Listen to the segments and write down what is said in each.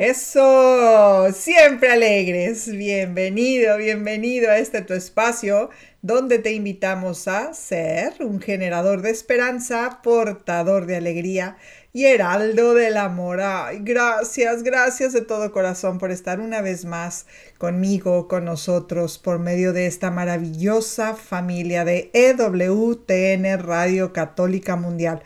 Eso, siempre alegres. Bienvenido, bienvenido a este tu espacio donde te invitamos a ser un generador de esperanza, portador de alegría y heraldo del amor. Ay, gracias, gracias de todo corazón por estar una vez más conmigo, con nosotros, por medio de esta maravillosa familia de EWTN Radio Católica Mundial.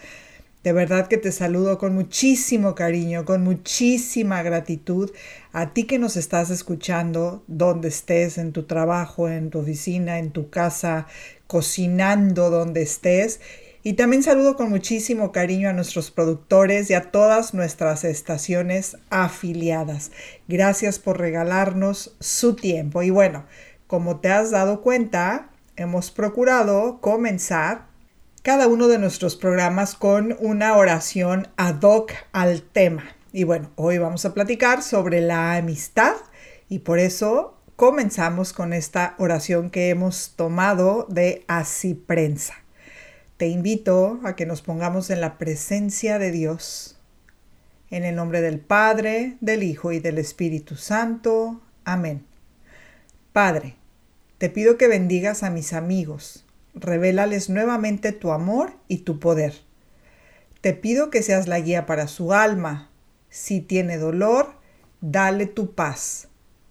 De verdad que te saludo con muchísimo cariño, con muchísima gratitud a ti que nos estás escuchando, donde estés, en tu trabajo, en tu oficina, en tu casa, cocinando, donde estés. Y también saludo con muchísimo cariño a nuestros productores y a todas nuestras estaciones afiliadas. Gracias por regalarnos su tiempo. Y bueno, como te has dado cuenta, hemos procurado comenzar cada uno de nuestros programas con una oración ad hoc al tema. Y bueno, hoy vamos a platicar sobre la amistad y por eso comenzamos con esta oración que hemos tomado de Así Prensa. Te invito a que nos pongamos en la presencia de Dios. En el nombre del Padre, del Hijo y del Espíritu Santo. Amén. Padre, te pido que bendigas a mis amigos revélales nuevamente tu amor y tu poder. Te pido que seas la guía para su alma. Si tiene dolor, dale tu paz,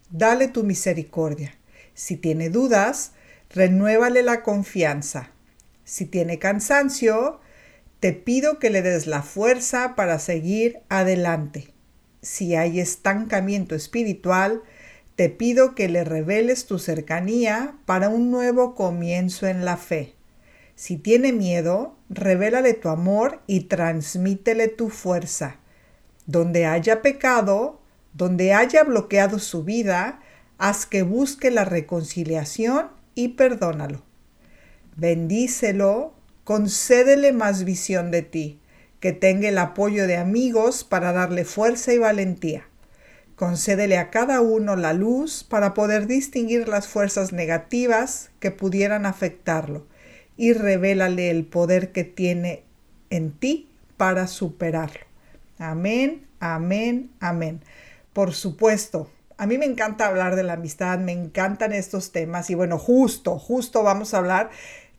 dale tu misericordia. Si tiene dudas, renuévale la confianza. Si tiene cansancio, te pido que le des la fuerza para seguir adelante. Si hay estancamiento espiritual, te pido que le reveles tu cercanía para un nuevo comienzo en la fe. Si tiene miedo, revélale tu amor y transmítele tu fuerza. Donde haya pecado, donde haya bloqueado su vida, haz que busque la reconciliación y perdónalo. Bendícelo, concédele más visión de ti, que tenga el apoyo de amigos para darle fuerza y valentía. Concédele a cada uno la luz para poder distinguir las fuerzas negativas que pudieran afectarlo y revélale el poder que tiene en ti para superarlo. Amén, amén, amén. Por supuesto, a mí me encanta hablar de la amistad, me encantan estos temas y bueno, justo, justo vamos a hablar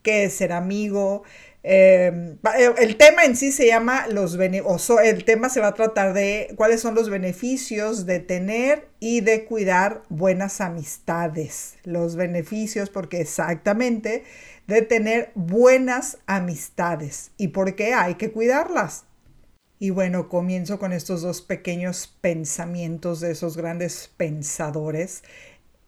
qué es ser amigo, eh, el tema en sí se llama los beneficios, el tema se va a tratar de cuáles son los beneficios de tener y de cuidar buenas amistades. Los beneficios, porque exactamente, de tener buenas amistades y por qué hay que cuidarlas. Y bueno, comienzo con estos dos pequeños pensamientos de esos grandes pensadores.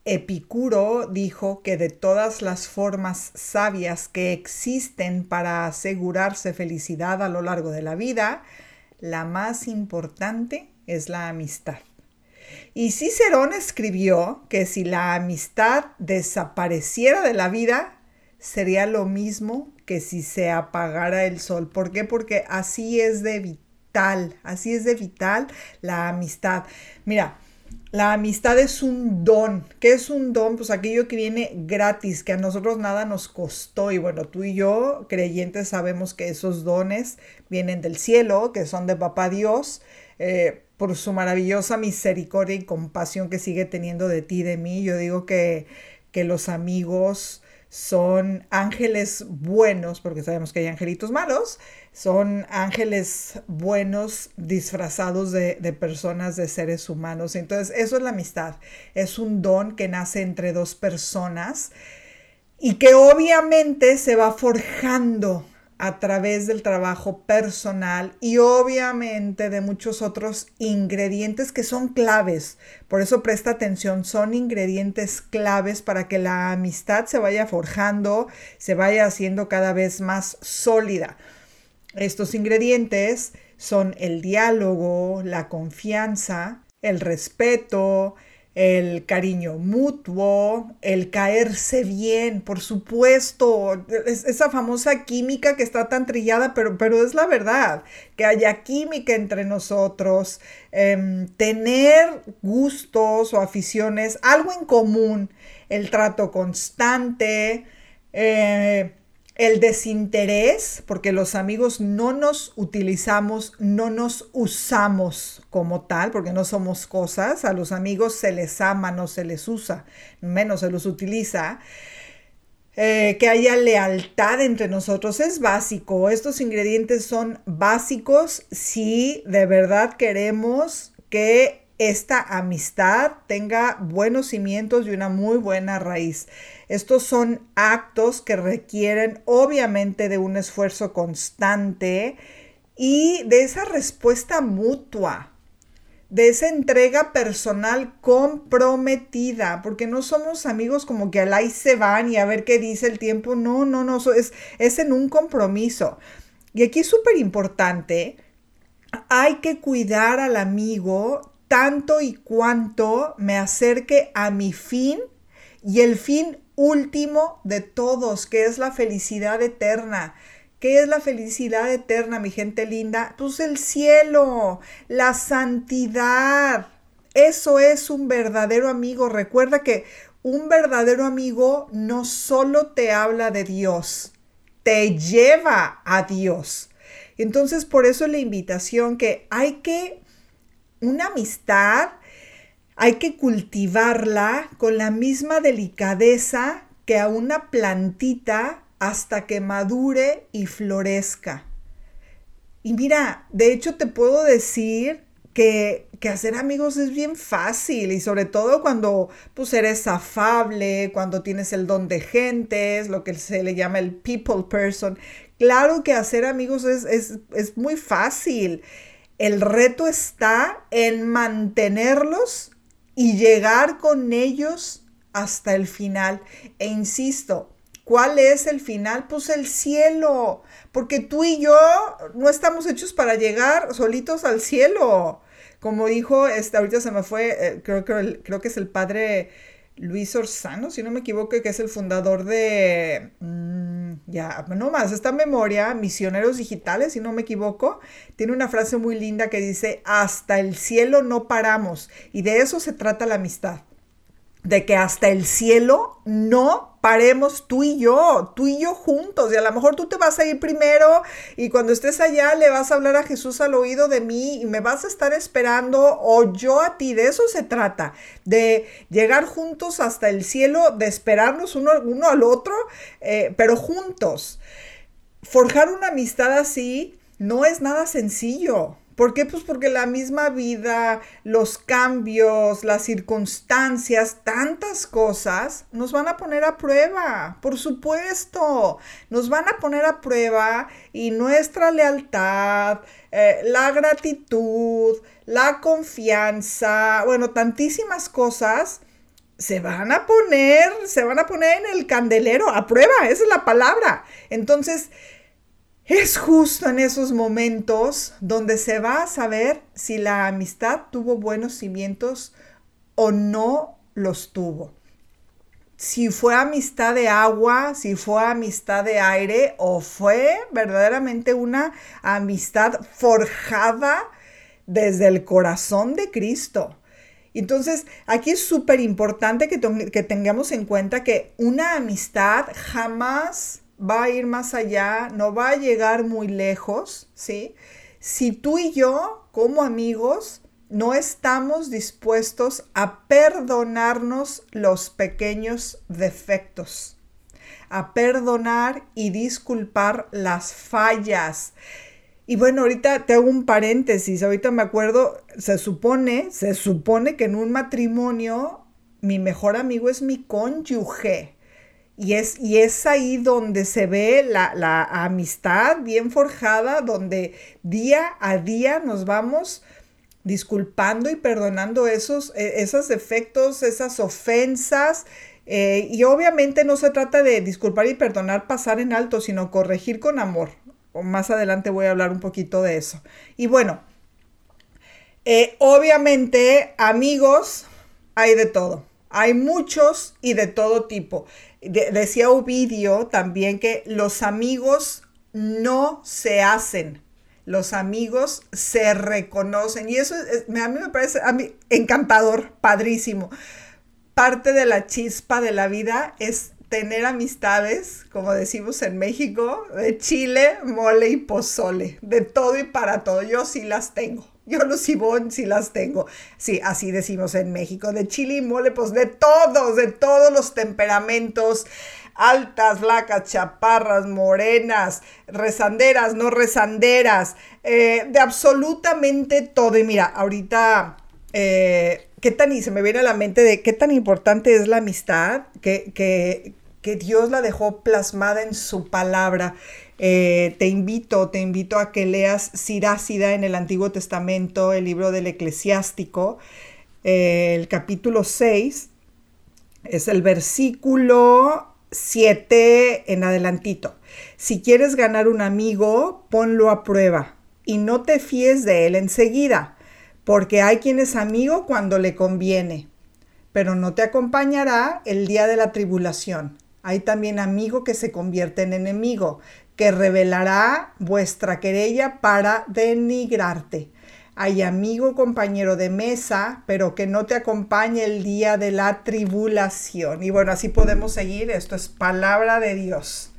Epicuro dijo que de todas las formas sabias que existen para asegurarse felicidad a lo largo de la vida, la más importante es la amistad. Y Cicerón escribió que si la amistad desapareciera de la vida, sería lo mismo que si se apagara el sol. ¿Por qué? Porque así es de vital, así es de vital la amistad. Mira, la amistad es un don. ¿Qué es un don? Pues aquello que viene gratis, que a nosotros nada nos costó. Y bueno, tú y yo, creyentes, sabemos que esos dones vienen del cielo, que son de Papá Dios, eh, por su maravillosa misericordia y compasión que sigue teniendo de ti y de mí. Yo digo que, que los amigos son ángeles buenos, porque sabemos que hay angelitos malos, son ángeles buenos disfrazados de, personas, de seres humanos. Entonces, eso es la amistad. Es un don que nace entre dos personas y que obviamente se va forjando a través del trabajo personal y obviamente de muchos otros ingredientes que son claves. Por eso presta atención, son ingredientes claves para que la amistad se vaya forjando, se vaya haciendo cada vez más sólida. Estos ingredientes son el diálogo, la confianza, el respeto, el cariño mutuo, el caerse bien, por supuesto, esa famosa química que está tan trillada, pero, pero es la verdad, que haya química entre nosotros, em, tener gustos o aficiones, algo en común, el trato constante, eh, el desinterés, porque los amigos no nos utilizamos, no nos usamos como tal, porque no somos cosas. A los amigos se les ama, no se les usa, menos se los utiliza. Eh, que haya lealtad entre nosotros es básico. Estos ingredientes son básicos si de verdad queremos que esta amistad tenga buenos cimientos y una muy buena raíz. Estos son actos que requieren obviamente de un esfuerzo constante y de esa respuesta mutua, de esa entrega personal comprometida, porque no somos amigos como que al ahí se van y a ver qué dice el tiempo, no, no, no, es, es en un compromiso. Y aquí es súper importante, hay que cuidar al amigo tanto y cuanto me acerque a mi fin y el fin último de todos, que es la felicidad eterna. ¿Qué es la felicidad eterna, mi gente linda? Pues el cielo, la santidad. Eso es un verdadero amigo. Recuerda que un verdadero amigo no solo te habla de Dios, te lleva a Dios. Entonces, por eso la invitación que hay que una amistad hay que cultivarla con la misma delicadeza que a una plantita hasta que madure y florezca. Y mira, de hecho te puedo decir que, que, hacer amigos es bien fácil y sobre todo cuando pues eres afable, cuando tienes el don de gentes, lo que se le llama el people person. Claro que hacer amigos es, es, es muy fácil. El reto está en mantenerlos y llegar con ellos hasta el final. E insisto, ¿cuál es el final? Pues el cielo, porque tú y yo no estamos hechos para llegar solitos al cielo. Como dijo, este, ahorita se me fue, eh, creo, creo que es el padre Luis Orsano, si no me equivoco, que es el fundador de... Mm, ya, no más, esta memoria, Misioneros Digitales, si no me equivoco, tiene una frase muy linda que dice, hasta el cielo no paramos. Y de eso se trata la amistad de que hasta el cielo no paremos tú y yo, tú y yo juntos. Y a lo mejor tú te vas a ir primero y cuando estés allá le vas a hablar a Jesús al oído de mí y me vas a estar esperando o yo a ti. De eso se trata, de llegar juntos hasta el cielo, de esperarnos uno, al otro, eh, pero juntos. Forjar una amistad así no es nada sencillo. ¿Por qué? Pues porque la misma vida, los cambios, las circunstancias, tantas cosas nos van a poner a prueba, por supuesto, nos van a poner a prueba y nuestra lealtad, eh, la gratitud, la confianza, bueno, tantísimas cosas se van a poner, se van a poner en el candelero, a prueba, esa es la palabra. Entonces, es justo en esos momentos donde se va a saber si la amistad tuvo buenos cimientos o no los tuvo. Si fue amistad de agua, si fue amistad de aire o fue verdaderamente una amistad forjada desde el corazón de Cristo. Entonces, aquí es súper importante que, que, tengamos en cuenta que una amistad jamás va a ir más allá, no va a llegar muy lejos, ¿sí? Si tú y yo, como amigos, no estamos dispuestos a perdonarnos los pequeños defectos, a perdonar y disculpar las fallas. Y bueno, ahorita te hago un paréntesis, ahorita me acuerdo, se supone, se supone que en un matrimonio mi mejor amigo es mi cónyuge. Y es, y es ahí donde se ve la, amistad bien forjada, donde día a día nos vamos disculpando y perdonando esos, e, esos defectos, esas ofensas. Eh, y obviamente no se trata de disculpar y perdonar, pasar en alto, sino corregir con amor. Más adelante voy a hablar un poquito de eso. Y bueno, eh, obviamente amigos, hay de todo. Hay muchos y de todo tipo. decía Ovidio también que los amigos no se hacen, los amigos se reconocen. Y eso a mí me parece a encantador, padrísimo. Parte de la chispa de la vida es tener amistades, como decimos en México, de chile, mole y pozole, de todo y para todo. Yo sí las tengo. Yo los Ivonne sí las tengo. Sí, así decimos en México. De chile y mole, pues de todos, de todos los temperamentos. Altas, flacas, chaparras, morenas, rezanderas, no rezanderas, eh, de absolutamente todo. Y mira, ahorita, eh, ¿qué tan, y se me viene a la mente de qué tan importante es la amistad, que, que, que Dios la dejó plasmada en su palabra. Eh, te invito, te invito a que leas Sirácida en el Antiguo Testamento, el libro del Eclesiástico, eh, el capítulo 6, es el versículo 7 en adelantito. Si quieres ganar un amigo, ponlo a prueba y no te fíes de él enseguida, porque hay quien es amigo cuando le conviene, pero no te acompañará el día de la tribulación. Hay también amigo que se convierte en enemigo que revelará vuestra querella para denigrarte. Hay amigo, compañero de mesa, pero que no te acompañe el día de la tribulación. Y bueno, así podemos seguir. Esto es palabra de Dios.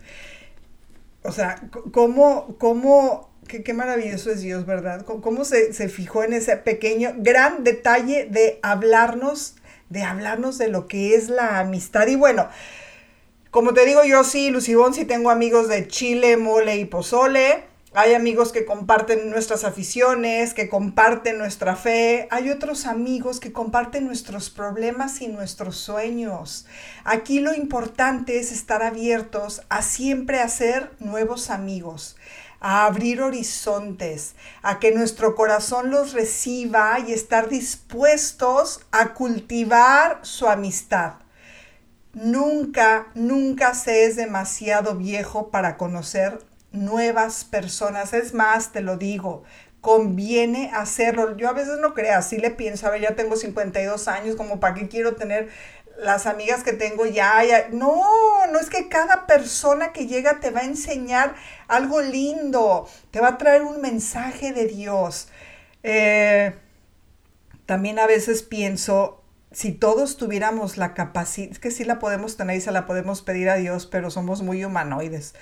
O sea, cómo, cómo, qué, maravilloso es Dios, ¿verdad? Cómo se, se fijó en ese pequeño, gran detalle de hablarnos, de hablarnos de lo que es la amistad. Y bueno, como te digo, yo sí, Lucibón, sí tengo amigos de chile, mole y pozole. Hay amigos que comparten nuestras aficiones, que comparten nuestra fe. Hay otros amigos que comparten nuestros problemas y nuestros sueños. Aquí lo importante es estar abiertos a siempre hacer nuevos amigos, a abrir horizontes, a que nuestro corazón los reciba y estar dispuestos a cultivar su amistad. Nunca, nunca se es demasiado viejo para conocer nuevas personas. Es más, te lo digo, conviene hacerlo. Yo a veces no creo, así le pienso, a ver, ya tengo 52 años, como para qué quiero tener las amigas que tengo ya, ya. No, no es que cada persona que llega te va a enseñar algo lindo, te va a traer un mensaje de Dios. Eh, también a veces pienso, si todos tuviéramos la capacidad, es que sí la podemos tener y se la podemos pedir a Dios, pero somos muy humanoides.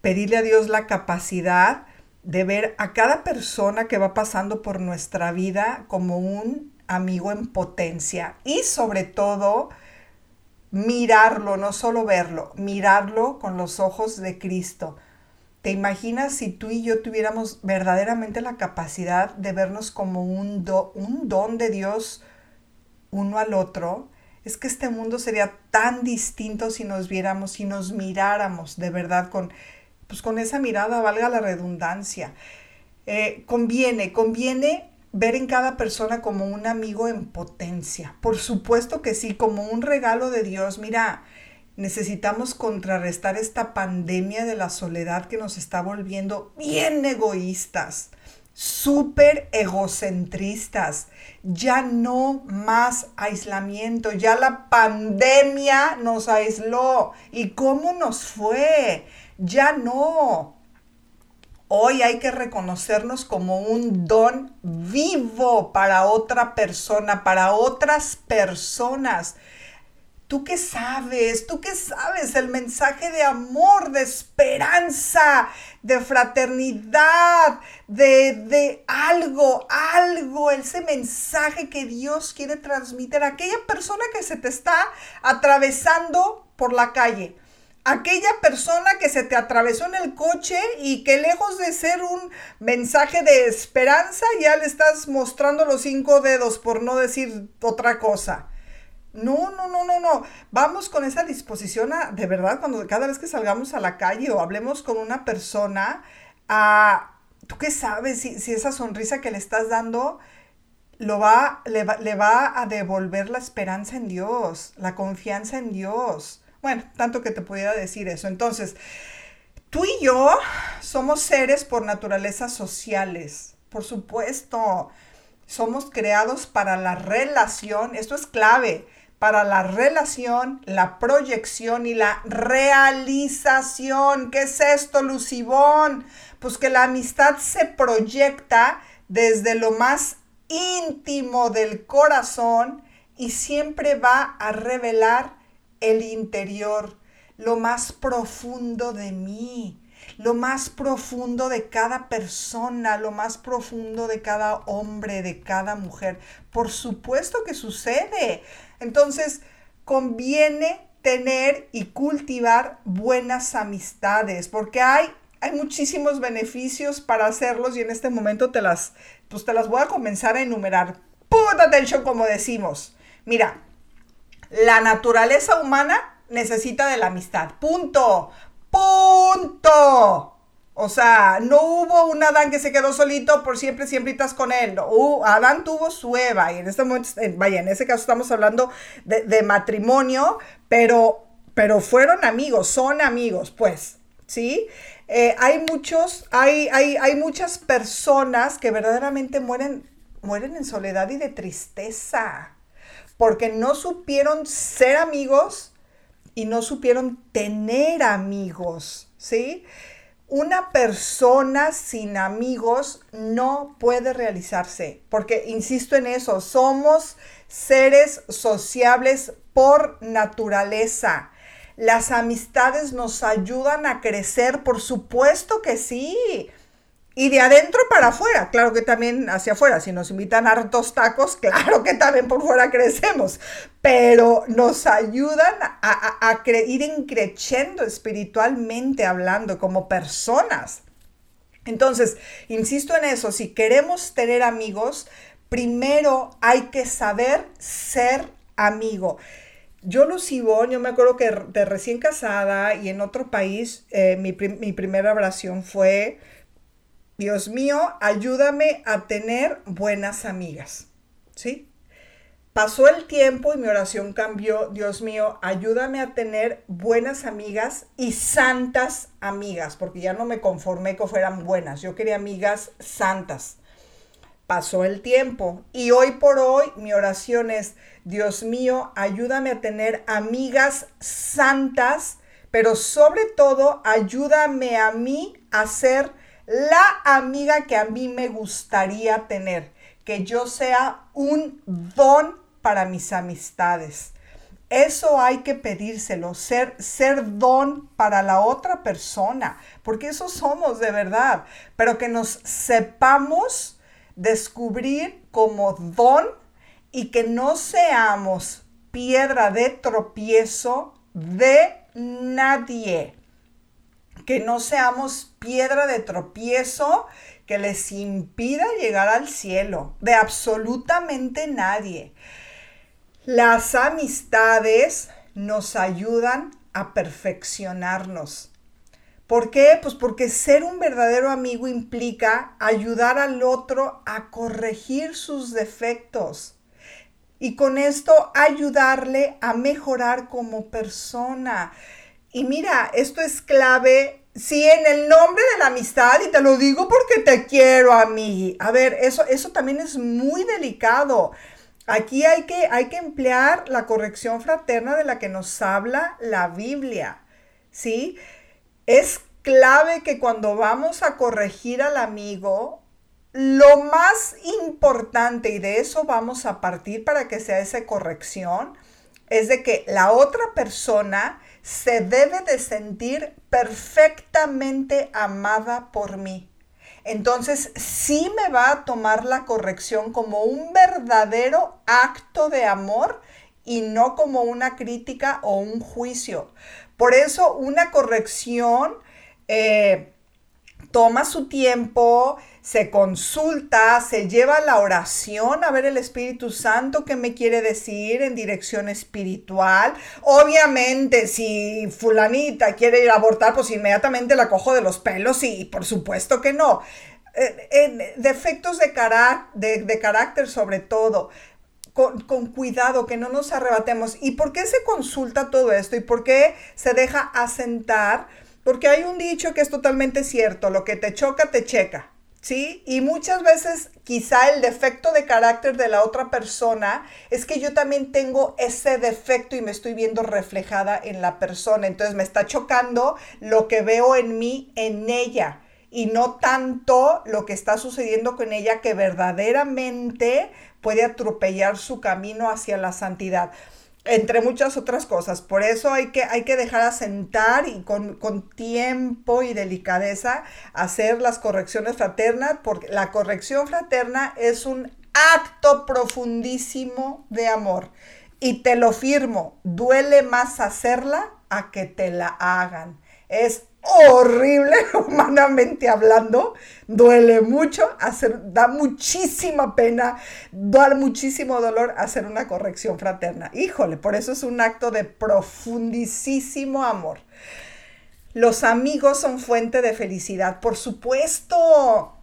Pedirle a Dios la capacidad de ver a cada persona que va pasando por nuestra vida como un amigo en potencia y sobre todo mirarlo, no solo verlo, mirarlo con los ojos de Cristo. ¿Te imaginas si tú y yo tuviéramos verdaderamente la capacidad de vernos como un, un don de Dios? Uno al otro, es que este mundo sería tan distinto si nos viéramos, si nos miráramos de verdad con, pues con esa mirada, valga la redundancia. Eh, conviene, conviene ver en cada persona como un amigo en potencia. Por supuesto que sí, como un regalo de Dios. Mira, necesitamos contrarrestar esta pandemia de la soledad que nos está volviendo bien egoístas súper egocentristas. Ya no más aislamiento, ya la pandemia nos aisló. ¿Y cómo nos fue? Ya no. Hoy hay que reconocernos como un don vivo para otra persona, para otras personas. ¿Tú qué sabes? ¿Tú qué sabes? El mensaje de amor, de esperanza, de fraternidad, de, de, algo, algo, ese mensaje que Dios quiere transmitir a aquella persona que se te está atravesando por la calle. Aquella persona que se te atravesó en el coche y que lejos de ser un mensaje de esperanza, ya le estás mostrando los cinco dedos, por no decir otra cosa. No, no, no, no, no. Vamos con esa disposición a, de verdad, cuando cada vez que salgamos a la calle o hablemos con una persona, a, ¿tú qué sabes si, esa sonrisa que le estás dando lo va, le, va, le va a devolver la esperanza en Dios, la confianza en Dios? Bueno, tanto que te pudiera decir eso. Entonces, tú y yo somos seres por naturaleza sociales, por supuesto. Somos creados para la relación, esto es clave, para la relación, la proyección y la realización. ¿Qué es esto, Lucibón? Pues que la amistad se proyecta desde lo más íntimo del corazón y siempre va a revelar el interior, lo más profundo de mí, lo más profundo de cada persona, lo más profundo de cada hombre, de cada mujer. Por supuesto que sucede. Entonces, conviene tener y cultivar buenas amistades, porque hay, hay muchísimos beneficios para hacerlos y en este momento te las, pues te las voy a comenzar a enumerar. Put attention, como decimos. Mira, la naturaleza humana necesita de la amistad. Punto. Punto. O sea, no hubo un Adán que se quedó solito por siempre, siempre estás con él. Adán tuvo su Eva y en este momento, vaya, en ese caso estamos hablando de, matrimonio, pero, pero fueron amigos, son amigos, pues, ¿sí? Eh, hay muchos, hay, hay, hay muchas personas que verdaderamente mueren, mueren en soledad y de tristeza porque no supieron ser amigos y no supieron tener amigos, ¿sí? Una persona sin amigos no puede realizarse, porque insisto en eso, somos seres sociables por naturaleza. Las amistades nos ayudan a crecer, por supuesto que sí. Y de adentro para afuera, claro que también hacia afuera. Si nos invitan a hartos tacos, claro que también por fuera crecemos. Pero nos ayudan a, a, ir increciendo espiritualmente hablando como personas. Entonces, insisto en eso, si queremos tener amigos, primero hay que saber ser amigo. Yo, Lucibón, yo me acuerdo que de recién casada y en otro país, eh, mi, mi primera oración fue Dios mío, ayúdame a tener buenas amigas. ¿Sí? Pasó el tiempo y mi oración cambió. Dios mío, ayúdame a tener buenas amigas y santas amigas, porque ya no me conformé que fueran buenas. Yo quería amigas santas. Pasó el tiempo y hoy por hoy mi oración es, Dios mío, ayúdame a tener amigas santas, pero sobre todo ayúdame a mí a ser la amiga que a mí me gustaría tener, que yo sea un don para mis amistades. Eso hay que pedírselo, ser, ser don para la otra persona, porque eso somos de verdad, pero que nos sepamos descubrir como don y que no seamos piedra de tropiezo de nadie que no seamos piedra de tropiezo que les impida llegar al cielo, de absolutamente nadie. Las amistades nos ayudan a perfeccionarnos. ¿Por qué? Pues porque ser un verdadero amigo implica ayudar al otro a corregir sus defectos y con esto ayudarle a mejorar como persona. Y mira, esto es clave, sí, en el nombre de la amistad, y te lo digo porque te quiero a mí. A ver, eso, eso también es muy delicado. Aquí hay que, hay que emplear la corrección fraterna de la que nos habla la Biblia, ¿sí? Es clave que cuando vamos a corregir al amigo, lo más importante, y de eso vamos a partir para que sea esa corrección, es de que la otra persona se debe de sentir perfectamente amada por mí. Entonces sí me va a tomar la corrección como un verdadero acto de amor y no como una crítica o un juicio. Por eso una corrección eh, toma su tiempo, se consulta, se lleva la oración a ver el Espíritu Santo que me quiere decir en dirección espiritual. Obviamente, si fulanita quiere ir a abortar, pues inmediatamente la cojo de los pelos y por supuesto que no. Eh, defectos de, de, carácter sobre todo. Con, con, cuidado, que no nos arrebatemos. ¿Y por qué se consulta todo esto? ¿Y por qué se deja asentar? Porque hay un dicho que es totalmente cierto, lo que te choca, te checa. ¿Sí? Y muchas veces quizá el defecto de carácter de la otra persona es que yo también tengo ese defecto y me estoy viendo reflejada en la persona. Entonces me está chocando lo que veo en mí, en ella. Y no tanto lo que está sucediendo con ella que verdaderamente puede atropellar su camino hacia la santidad entre muchas otras cosas. Por eso hay que, hay que dejar asentar y con, con, tiempo y delicadeza hacer las correcciones fraternas, porque la corrección fraterna es un acto profundísimo de amor. Y te lo firmo, duele más hacerla a que te la hagan. Es horrible, humanamente hablando, duele mucho, hacer, da muchísima pena, da muchísimo dolor hacer una corrección fraterna. Híjole, por eso es un acto de profundísimo amor. Los amigos son fuente de felicidad, por supuesto.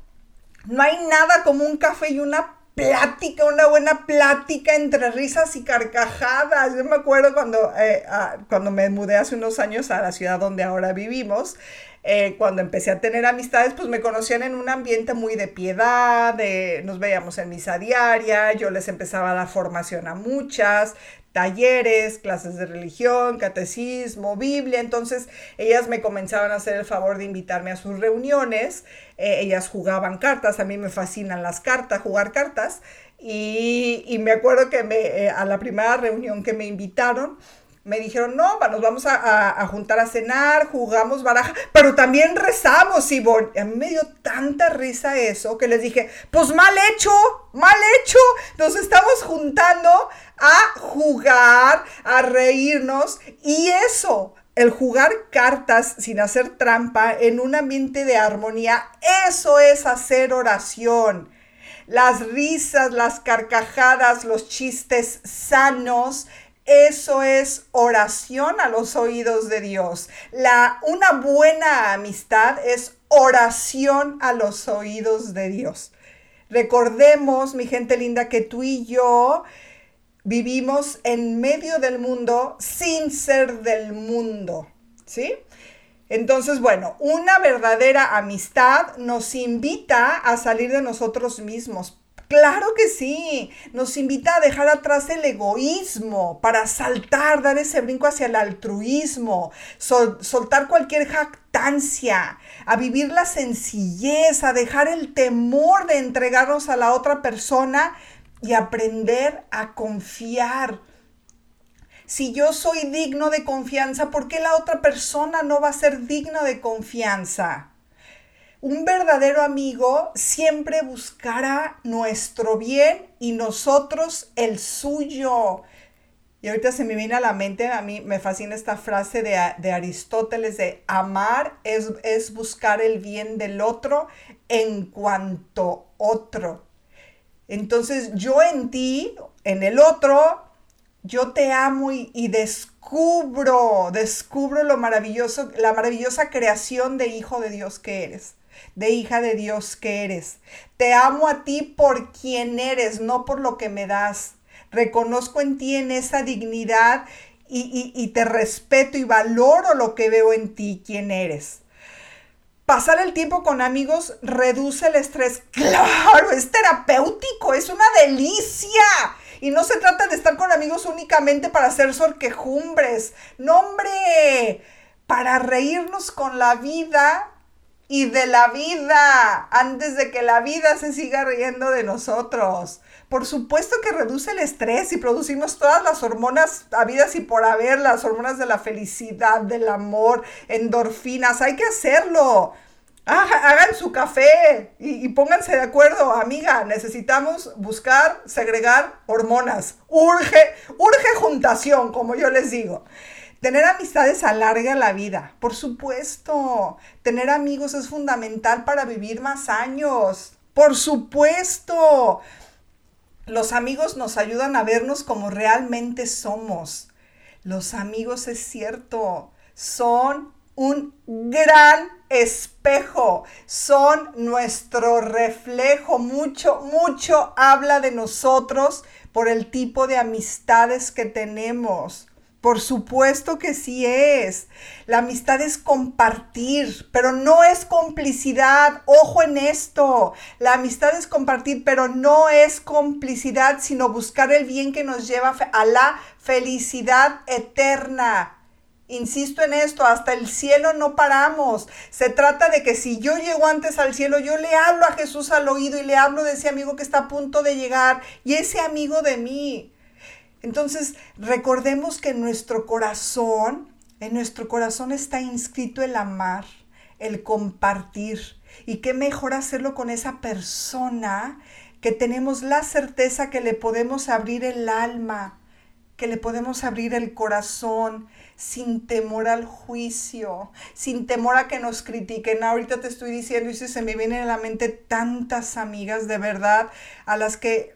No hay nada como un café y una plática, una buena plática entre risas y carcajadas. Yo me acuerdo cuando, eh, cuando me mudé hace unos años a la ciudad donde ahora vivimos, eh, cuando empecé a tener amistades, pues me conocían en un ambiente muy de piedad, de, nos veíamos en misa diaria, yo les empezaba a dar formación a muchas, talleres, clases de religión, catecismo, Biblia. Entonces ellas me comenzaban a hacer el favor de invitarme a sus reuniones. Eh, ellas jugaban cartas, a mí me fascinan las cartas, jugar cartas. Y, me acuerdo que me, eh, a la primera reunión que me invitaron, me dijeron, no, nos vamos a, juntar a cenar, jugamos baraja, pero también rezamos, y A mí me dio tanta risa eso que les dije, pues mal hecho, mal hecho. Nos estamos juntando a jugar, a reírnos y eso, el jugar cartas sin hacer trampa en un ambiente de armonía, eso es hacer oración. Las risas, las carcajadas, los chistes sanos, eso es oración a los oídos de Dios. La, una buena amistad es oración a los oídos de Dios. Recordemos, mi gente linda, que tú y yo vivimos en medio del mundo sin ser del mundo, ¿sí? Entonces, bueno, una verdadera amistad nos invita a salir de nosotros mismos. Claro que sí, nos invita a dejar atrás el egoísmo para saltar, dar ese brinco hacia el altruismo, soltar cualquier jactancia, a vivir la sencillez, a dejar el temor de entregarnos a la otra persona y aprender a confiar. Si yo soy digno de confianza, ¿por qué la otra persona no va a ser digna de confianza? Un verdadero amigo siempre buscará nuestro bien y nosotros el suyo. Y ahorita se me viene a la mente, a mí me fascina esta frase de, Aristóteles de amar es, es buscar el bien del otro en cuanto otro. Entonces yo en ti, en el otro, yo te amo y, y, descubro, descubro lo maravilloso, la maravillosa creación de hijo de Dios que eres de hija de Dios que eres. Te amo a ti por quien eres, no por lo que me das. Reconozco en ti en esa dignidad y, te respeto y valoro lo que veo en ti, quien eres. Pasar el tiempo con amigos reduce el estrés. Claro, es terapéutico, es una delicia. Y no se trata de estar con amigos únicamente para hacer sorquejumbres. No, hombre, para reírnos con la vida y de la vida antes de que la vida se siga riendo de nosotros. Por supuesto que reduce el estrés y producimos todas las hormonas habidas y por haber, las hormonas de la felicidad, del amor, endorfinas. Hay que hacerlo. hagan su café y, y, pónganse de acuerdo, amiga. Necesitamos buscar, segregar hormonas. Urge, urge juntación, como yo les digo. Tener amistades alarga la vida, por supuesto. Tener amigos es fundamental para vivir más años, por supuesto. Los amigos nos ayudan a vernos como realmente somos. Los amigos, es cierto, son un gran espejo, son nuestro reflejo. Mucho, mucho habla de nosotros por el tipo de amistades que tenemos Por supuesto que sí es. La amistad es compartir, pero no es complicidad. Ojo en esto. La amistad es compartir, pero no es complicidad, sino buscar el bien que nos lleva a la felicidad eterna. Insisto en esto, hasta el cielo no paramos. Se trata de que si yo llego antes al cielo, yo le hablo a Jesús al oído y le hablo de ese amigo que está a punto de llegar y ese amigo de mí. Entonces, recordemos que en nuestro corazón, en nuestro corazón está inscrito el amar, el compartir. Y qué mejor hacerlo con esa persona que tenemos la certeza que le podemos abrir el alma, que le podemos abrir el corazón sin temor al juicio, sin temor a que nos critiquen. Ahorita te estoy diciendo y se me vienen a la mente tantas amigas de verdad a las que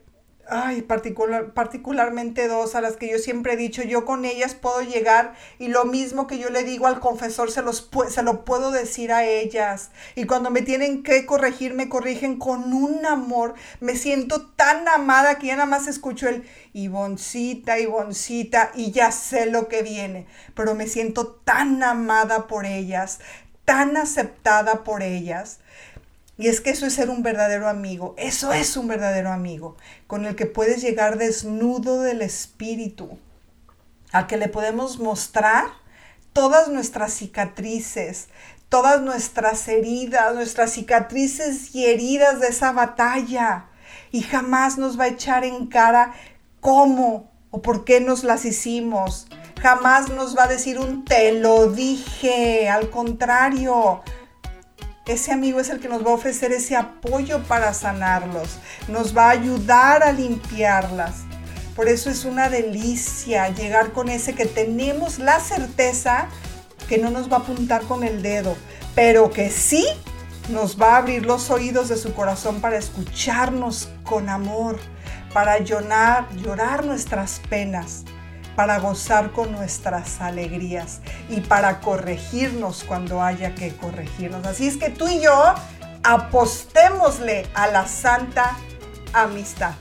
ay, particular, particularmente dos a las que yo siempre he dicho, yo con ellas puedo llegar y lo mismo que yo le digo al confesor se, los, se lo puedo decir a ellas. Y cuando me tienen que corregir, me corrigen con un amor. Me siento tan amada que ya nada más escucho el Ivoncita, Ivoncita y ya sé lo que viene. Pero me siento tan amada por ellas, tan aceptada por ellas y es que eso es ser un verdadero amigo, eso es un verdadero amigo, con el que puedes llegar desnudo del espíritu, al que le podemos mostrar todas nuestras cicatrices, todas nuestras heridas, nuestras cicatrices y heridas de esa batalla. Y jamás nos va a echar en cara cómo o por qué nos las hicimos. Jamás nos va a decir un te lo dije. Al contrario, ese amigo es el que nos va a ofrecer ese apoyo para sanarlos, nos va a ayudar a limpiarlas. Por eso es una delicia llegar con ese que tenemos la certeza que no nos va a apuntar con el dedo, pero que sí nos va a abrir los oídos de su corazón para escucharnos con amor, para llorar, llorar nuestras penas, para gozar con nuestras alegrías y para corregirnos cuando haya que corregirnos. Así es que tú y yo apostémosle a la santa amistad.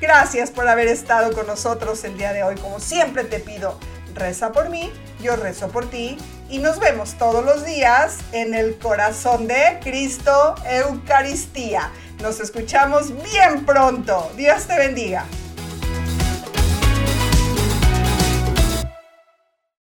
Gracias por haber estado con nosotros el día de hoy. Como siempre te pido, reza por mí, yo rezo por ti y nos vemos todos los días en el corazón de Cristo Eucaristía. Nos escuchamos bien pronto. Dios te bendiga.